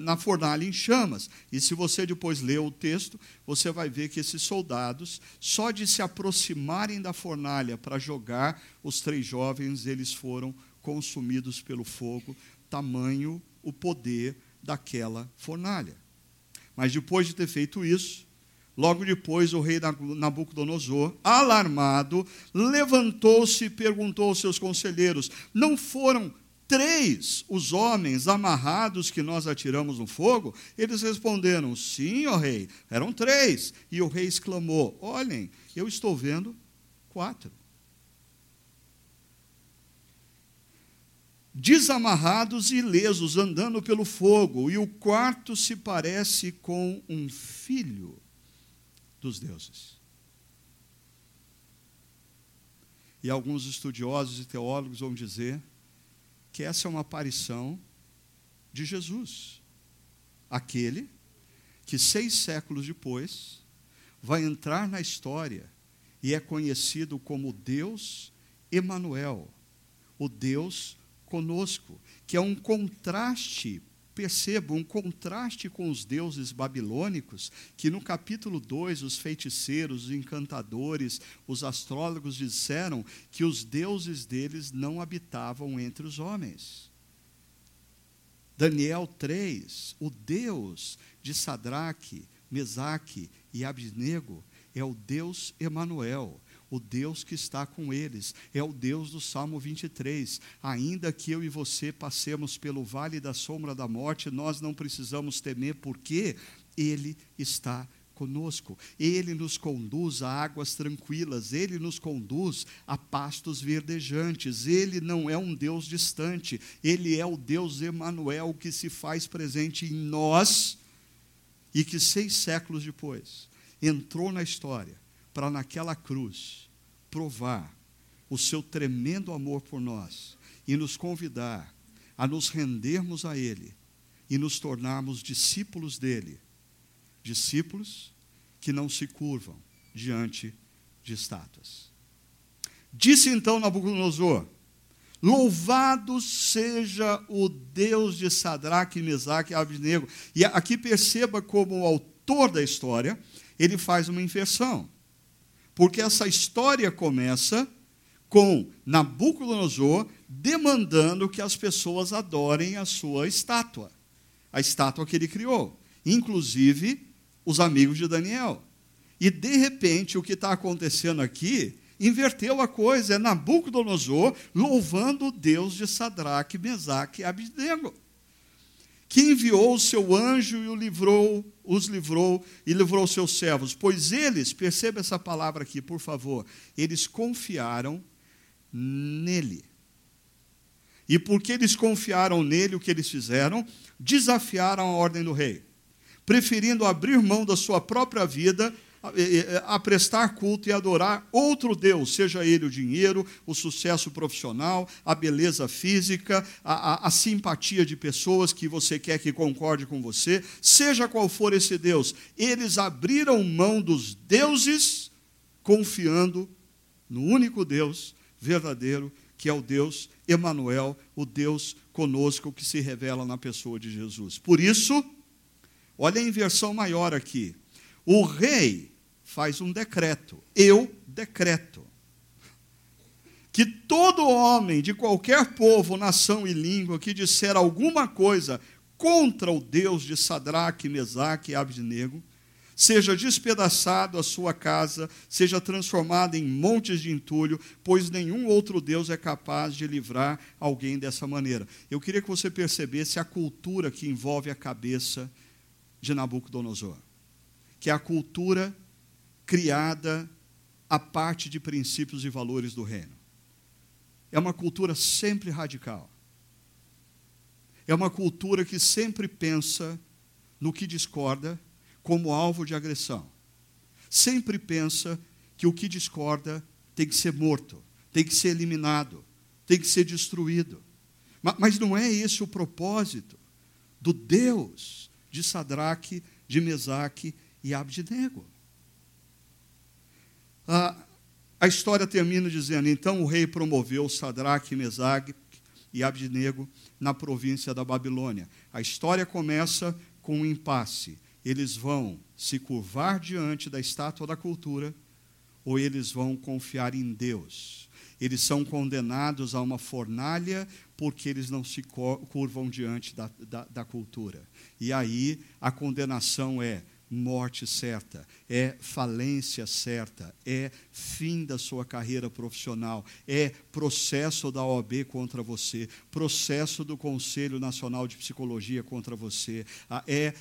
na fornalha em chamas. E se você depois ler o texto, você vai ver que esses soldados, só de se aproximarem da fornalha para jogar os três jovens, eles foram consumidos pelo fogo, tamanho o poder daquela fornalha. Mas depois de ter feito isso, logo depois o rei Nabucodonosor, alarmado, levantou-se e perguntou aos seus conselheiros: Não foram três os homens amarrados que nós atiramos no fogo? Eles responderam: Sim, ó rei, eram três. E o rei exclamou: Olhem, eu estou vendo quatro. Desamarrados e ilesos, andando pelo fogo, e o quarto se parece com um filho dos deuses. E alguns estudiosos e teólogos vão dizer que essa é uma aparição de Jesus, aquele que seis séculos depois vai entrar na história e é conhecido como Deus Emanuel, o Deus conosco, que é um contraste, perceba, um contraste com os deuses babilônicos, que no capítulo 2 os feiticeiros, os encantadores, os astrólogos disseram que os deuses deles não habitavam entre os homens. Daniel 3, o Deus de Sadraque, Mesaque e Abidnego é o Deus Emanuel, o Deus que está com eles, é o Deus do Salmo 23. Ainda que eu e você passemos pelo vale da sombra da morte, nós não precisamos temer, porque Ele está conosco. Ele nos conduz a águas tranquilas, ele nos conduz a pastos verdejantes. Ele não é um Deus distante, ele é o Deus Emanuel que se faz presente em nós e que seis séculos depois entrou na história para naquela cruz provar o seu tremendo amor por nós e nos convidar a nos rendermos a Ele e nos tornarmos discípulos dele. Discípulos que não se curvam diante de estátuas. Disse então Nabucodonosor: Louvado seja o Deus de Sadraque, Mesaque e Abednego. E aqui perceba como o autor da história, ele faz uma inversão. Porque essa história começa com Nabucodonosor demandando que as pessoas adorem a sua estátua, a estátua que ele criou, inclusive os amigos de Daniel. E de repente o que está acontecendo aqui inverteu a coisa, é Nabucodonosor louvando o Deus de Sadraque, Mesaque e Abednego. Que enviou o seu anjo e o livrou, os livrou e livrou seus servos, pois eles, perceba essa palavra aqui, por favor, eles confiaram nele. E porque eles confiaram nele, o que eles fizeram? Desafiaram a ordem do rei, preferindo abrir mão da sua própria vida a prestar culto e adorar outro Deus, seja ele o dinheiro, o sucesso profissional, a beleza física, a, a, a, simpatia de pessoas que você quer que concorde com você, seja qual for esse Deus, eles abriram mão dos deuses, confiando no único Deus verdadeiro, que é o Deus Emanuel, o Deus conosco que se revela na pessoa de Jesus. Por isso, olha a inversão maior aqui. O rei faz um decreto. Eu decreto que todo homem de qualquer povo, nação e língua que disser alguma coisa contra o Deus de Sadraque, Mesaque e Abednego, seja despedaçado a sua casa, seja transformado em montes de entulho, pois nenhum outro Deus é capaz de livrar alguém dessa maneira. Eu queria que você percebesse a cultura que envolve a cabeça de Nabucodonosor que é a cultura criada a parte de princípios e valores do reino. É uma cultura sempre radical. É uma cultura que sempre pensa no que discorda como alvo de agressão. Sempre pensa que o que discorda tem que ser morto, tem que ser eliminado, tem que ser destruído. Mas não é esse o propósito do Deus de Sadraque, de Mesaque e Abdinego. A, história termina dizendo: então o rei promoveu Sadraque, Mesague e Abdinego na província da Babilônia. A história começa com um impasse. Eles vão se curvar diante da estátua da cultura ou eles vão confiar em Deus. Eles são condenados a uma fornalha porque eles não se curvam diante da, da, da cultura. E aí a condenação é morte certa, é falência certa, é fim da sua carreira profissional, é processo da OAB contra você, processo do Conselho Nacional de Psicologia contra você, é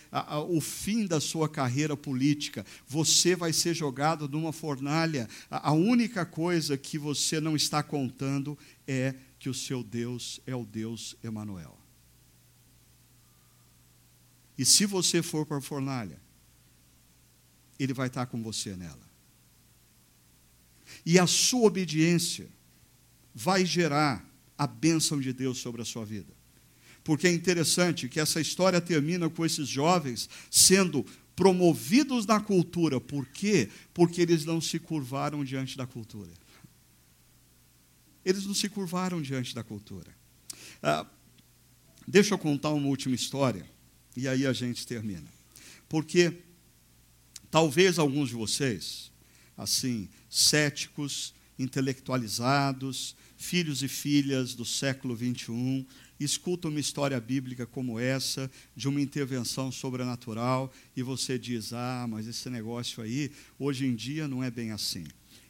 o fim da sua carreira política. Você vai ser jogado numa fornalha. A única coisa que você não está contando é que o seu Deus é o Deus Emanuel. E se você for para a fornalha, ele vai estar com você nela. E a sua obediência vai gerar a bênção de Deus sobre a sua vida. Porque é interessante que essa história termina com esses jovens sendo promovidos na cultura. Por quê? Porque eles não se curvaram diante da cultura. Eles não se curvaram diante da cultura. Ah, deixa eu contar uma última história, e aí a gente termina. Porque Talvez alguns de vocês, assim, céticos, intelectualizados, filhos e filhas do século 21, escutam uma história bíblica como essa, de uma intervenção sobrenatural, e você diz: ah, mas esse negócio aí, hoje em dia, não é bem assim.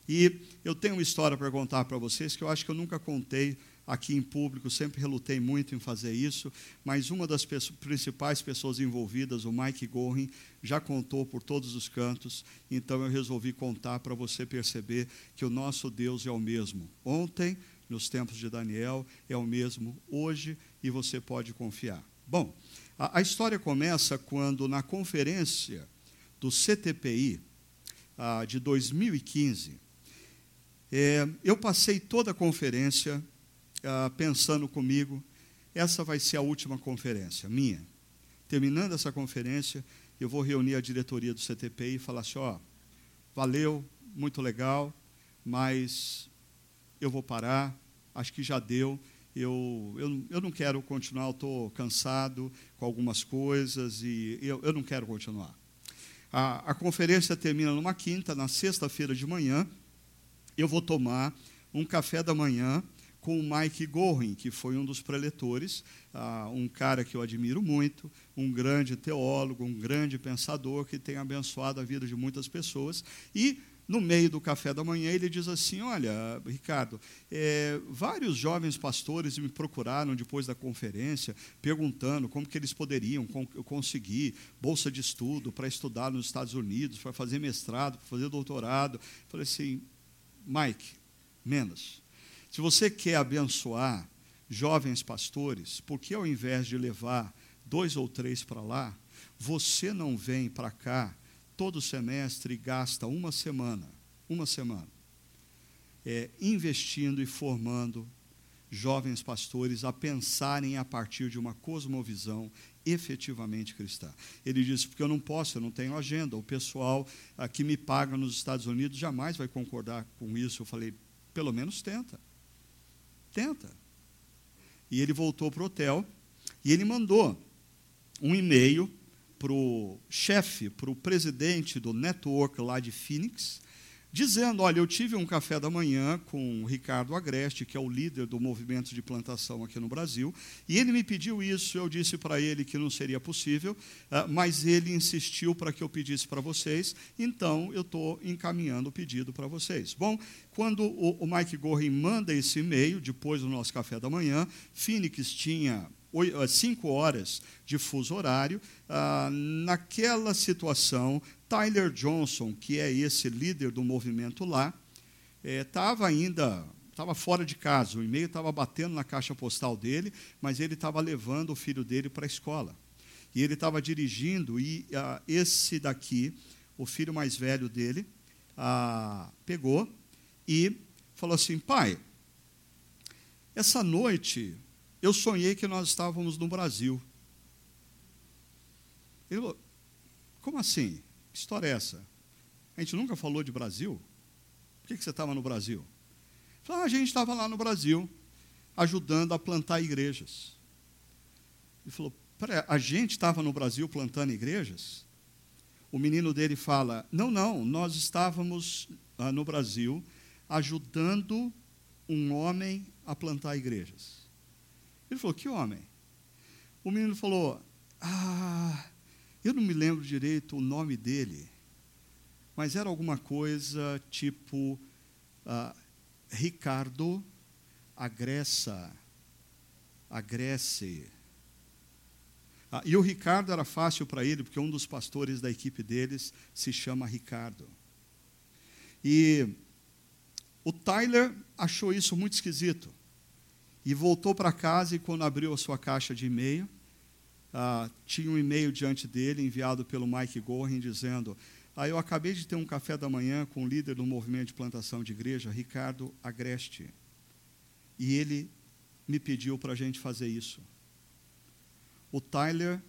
E eu tenho uma história para contar para vocês que eu acho que eu nunca contei aqui em público, sempre relutei muito em fazer isso, mas uma das pessoas, principais pessoas envolvidas, o Mike Gorin, já contou por todos os cantos, então eu resolvi contar para você perceber que o nosso Deus é o mesmo. Ontem, nos tempos de Daniel, é o mesmo hoje e você pode confiar. Bom, a, a história começa quando, na conferência do CTPI ah, de 2015, é, eu passei toda a conferência ah, pensando comigo, essa vai ser a última conferência minha. Terminando essa conferência, eu vou reunir a diretoria do CTP e falar assim: ó, valeu, muito legal, mas eu vou parar, acho que já deu. Eu, eu, eu não quero continuar, estou cansado com algumas coisas e eu, eu não quero continuar. A, a conferência termina numa quinta, na sexta-feira de manhã, eu vou tomar um café da manhã com o Mike Gorin, que foi um dos preletores, uh, um cara que eu admiro muito, um grande teólogo, um grande pensador que tem abençoado a vida de muitas pessoas. E no meio do café da manhã, ele diz assim: Olha, Ricardo, é, vários jovens pastores me procuraram depois da conferência, perguntando como que eles poderiam conseguir bolsa de estudo para estudar nos Estados Unidos, para fazer mestrado, para fazer doutorado. Falei assim, Mike, menos. Se você quer abençoar jovens pastores, por que ao invés de levar dois ou três para lá, você não vem para cá todo semestre e gasta uma semana, uma semana, é, investindo e formando jovens pastores a pensarem a partir de uma cosmovisão efetivamente cristã. Ele disse, porque eu não posso, eu não tenho agenda, o pessoal que me paga nos Estados Unidos jamais vai concordar com isso. Eu falei, pelo menos tenta. E ele voltou para o hotel e ele mandou um e-mail para o chefe, para o presidente do network lá de Phoenix, dizendo: Olha, eu tive um café da manhã com o Ricardo Agreste, que é o líder do movimento de plantação aqui no Brasil, e ele me pediu isso. Eu disse para ele que não seria possível, ah, mas ele insistiu para que eu pedisse para vocês, então eu estou encaminhando o pedido para vocês. Bom, quando o Mike Gorin manda esse e-mail, depois do nosso café da manhã, Phoenix tinha cinco horas de fuso horário. Ah, naquela situação, Tyler Johnson, que é esse líder do movimento lá, estava eh, ainda estava fora de casa. O e-mail estava batendo na caixa postal dele, mas ele estava levando o filho dele para a escola. E ele estava dirigindo e ah, esse daqui, o filho mais velho dele, ah, pegou e falou assim: pai, essa noite eu sonhei que nós estávamos no Brasil. Ele como assim? Que história é essa? A gente nunca falou de Brasil? Por que, que você estava no Brasil? Falei, ah, a gente estava lá no Brasil, ajudando a plantar igrejas. Ele falou, a gente estava no Brasil plantando igrejas? O menino dele fala, não, não, nós estávamos ah, no Brasil ajudando um homem a plantar igrejas. Ele falou: Que homem? O menino falou: Ah, eu não me lembro direito o nome dele, mas era alguma coisa tipo ah, Ricardo Agressa. Agresse. Ah, e o Ricardo era fácil para ele, porque um dos pastores da equipe deles se chama Ricardo. E o Tyler achou isso muito esquisito e voltou para casa e quando abriu a sua caixa de e-mail, ah, tinha um e-mail diante dele enviado pelo Mike Gorin dizendo: ah, eu acabei de ter um café da manhã com o líder do movimento de plantação de igreja, Ricardo Agreste, e ele me pediu para a gente fazer isso. O Tyler,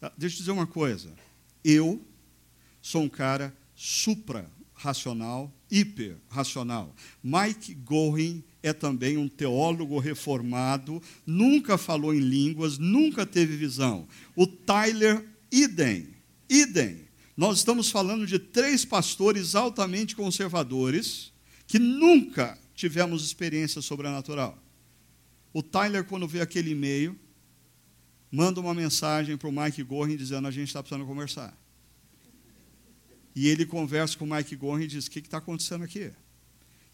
ah, deixa eu dizer uma coisa, eu sou um cara supra-racional, hiper-racional. Mike Gorin é também um teólogo reformado, nunca falou em línguas, nunca teve visão. O Tyler, idem, idem. Nós estamos falando de três pastores altamente conservadores que nunca tivemos experiência sobrenatural. O Tyler, quando vê aquele e-mail, manda uma mensagem para o Mike Gorin dizendo: A gente está precisando conversar. E ele conversa com o Mike Gorin e diz: O que está acontecendo aqui?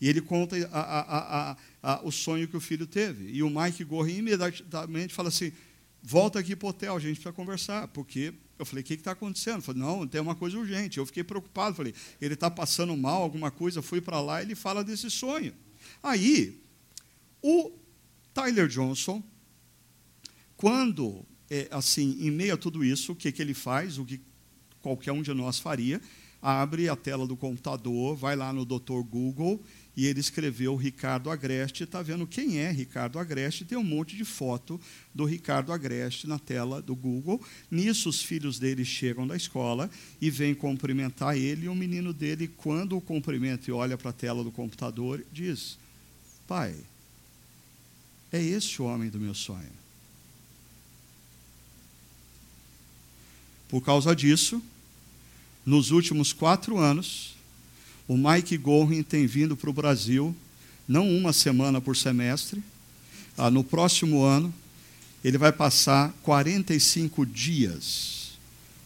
E ele conta a, a, o sonho que o filho teve. E o Mike Gorin imediatamente fala assim: volta aqui para o hotel, a gente precisa conversar. Porque eu falei: o que está acontecendo? Eu falei: não, tem uma coisa urgente. Eu fiquei preocupado. Falei: ele está passando mal, alguma coisa. Fui para lá e ele fala desse sonho. Aí, o Tyler Johnson, quando, é, assim, em meio a tudo isso, o que, que ele faz? O que qualquer um de nós faria? Abre a tela do computador, vai lá no Dr. Google e ele escreveu Ricardo Agreste, está vendo quem é Ricardo Agreste, tem um monte de foto do Ricardo Agreste na tela do Google. Nisso, os filhos dele chegam da escola e vêm cumprimentar ele, e o menino dele, quando o cumprimenta e olha para a tela do computador, diz: Pai, é esse o homem do meu sonho. Por causa disso, nos últimos quatro anos, o Mike Gorin tem vindo para o Brasil, não uma semana por semestre. Ah, no próximo ano, ele vai passar 45 dias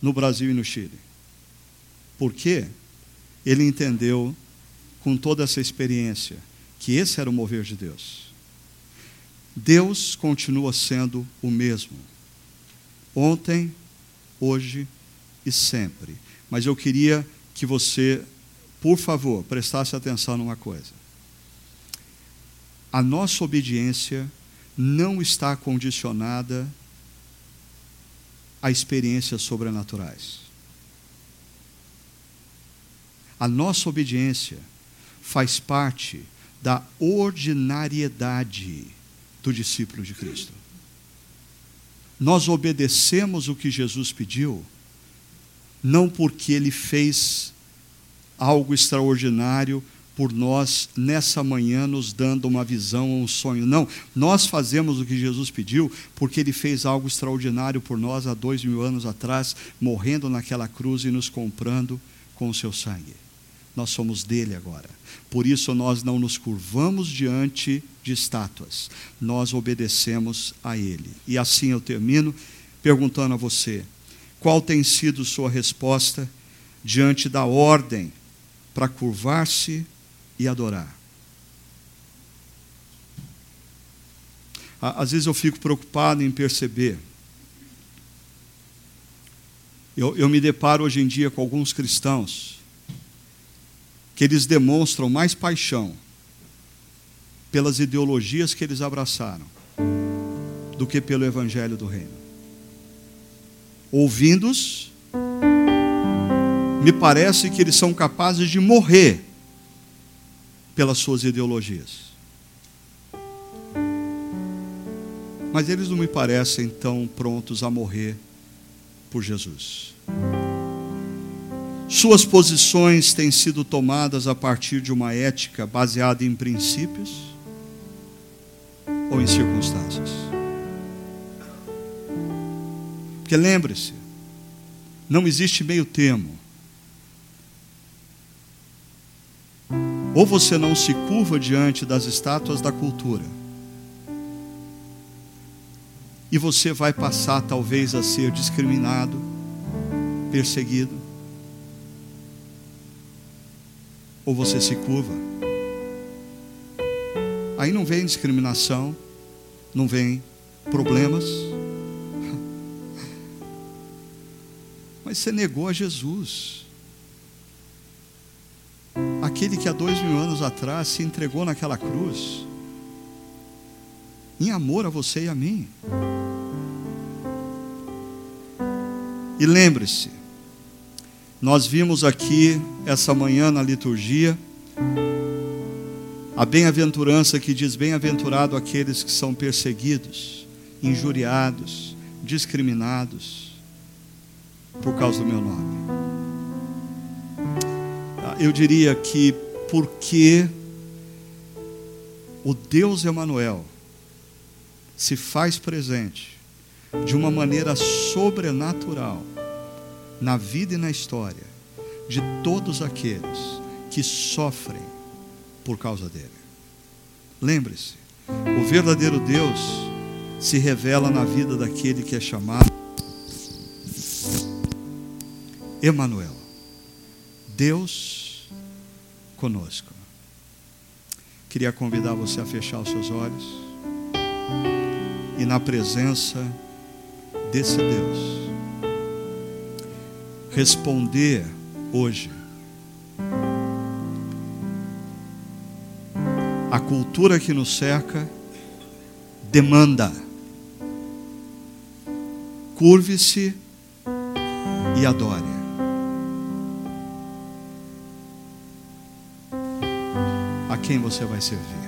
no Brasil e no Chile. Por quê? ele entendeu, com toda essa experiência, que esse era o mover de Deus. Deus continua sendo o mesmo, ontem, hoje e sempre. Mas eu queria que você, por favor, prestasse atenção numa coisa. A nossa obediência não está condicionada a experiências sobrenaturais. A nossa obediência faz parte da ordinariedade do discípulo de Cristo. Nós obedecemos o que Jesus pediu, não porque ele fez algo extraordinário por nós nessa manhã, nos dando uma visão um sonho. Não, nós fazemos o que Jesus pediu porque ele fez algo extraordinário por nós há dois mil anos atrás, morrendo naquela cruz e nos comprando com o seu sangue. Nós somos dele agora. Por isso nós não nos curvamos diante de estátuas, nós obedecemos a ele. E assim eu termino perguntando a você: qual tem sido sua resposta diante da ordem para curvar-se e adorar? Às vezes eu fico preocupado em perceber. Eu, eu me deparo hoje em dia com alguns cristãos que eles demonstram mais paixão pelas ideologias que eles abraçaram do que pelo evangelho do reino. Ouvindo-os, me parece que eles são capazes de morrer pelas suas ideologias. Mas eles não me parecem tão prontos a morrer por Jesus. Suas posições têm sido tomadas a partir de uma ética baseada em princípios ou em circunstâncias. Porque lembre-se, não existe meio termo. Ou você não se curva diante das estátuas da cultura, e você vai passar talvez a ser discriminado, perseguido, ou você se curva. Aí não vem discriminação, não vem problemas. Mas você negou a Jesus. Aquele que há dois mil anos atrás se entregou naquela cruz, em amor a você e a mim. E lembre-se, nós vimos aqui essa manhã na liturgia a bem-aventurança que diz: Bem-aventurado aqueles que são perseguidos, injuriados, discriminados por causa do meu nome. Eu diria que porque o Deus Emanuel se faz presente de uma maneira sobrenatural na vida e na história de todos aqueles que sofrem por causa dele. Lembre-se, o verdadeiro Deus se revela na vida daquele que é chamado Emanuel. Deus conosco. Queria convidar você a fechar os seus olhos e na presença desse Deus responder hoje. A cultura que nos cerca demanda. Curve-se e adore. Quem você vai servir?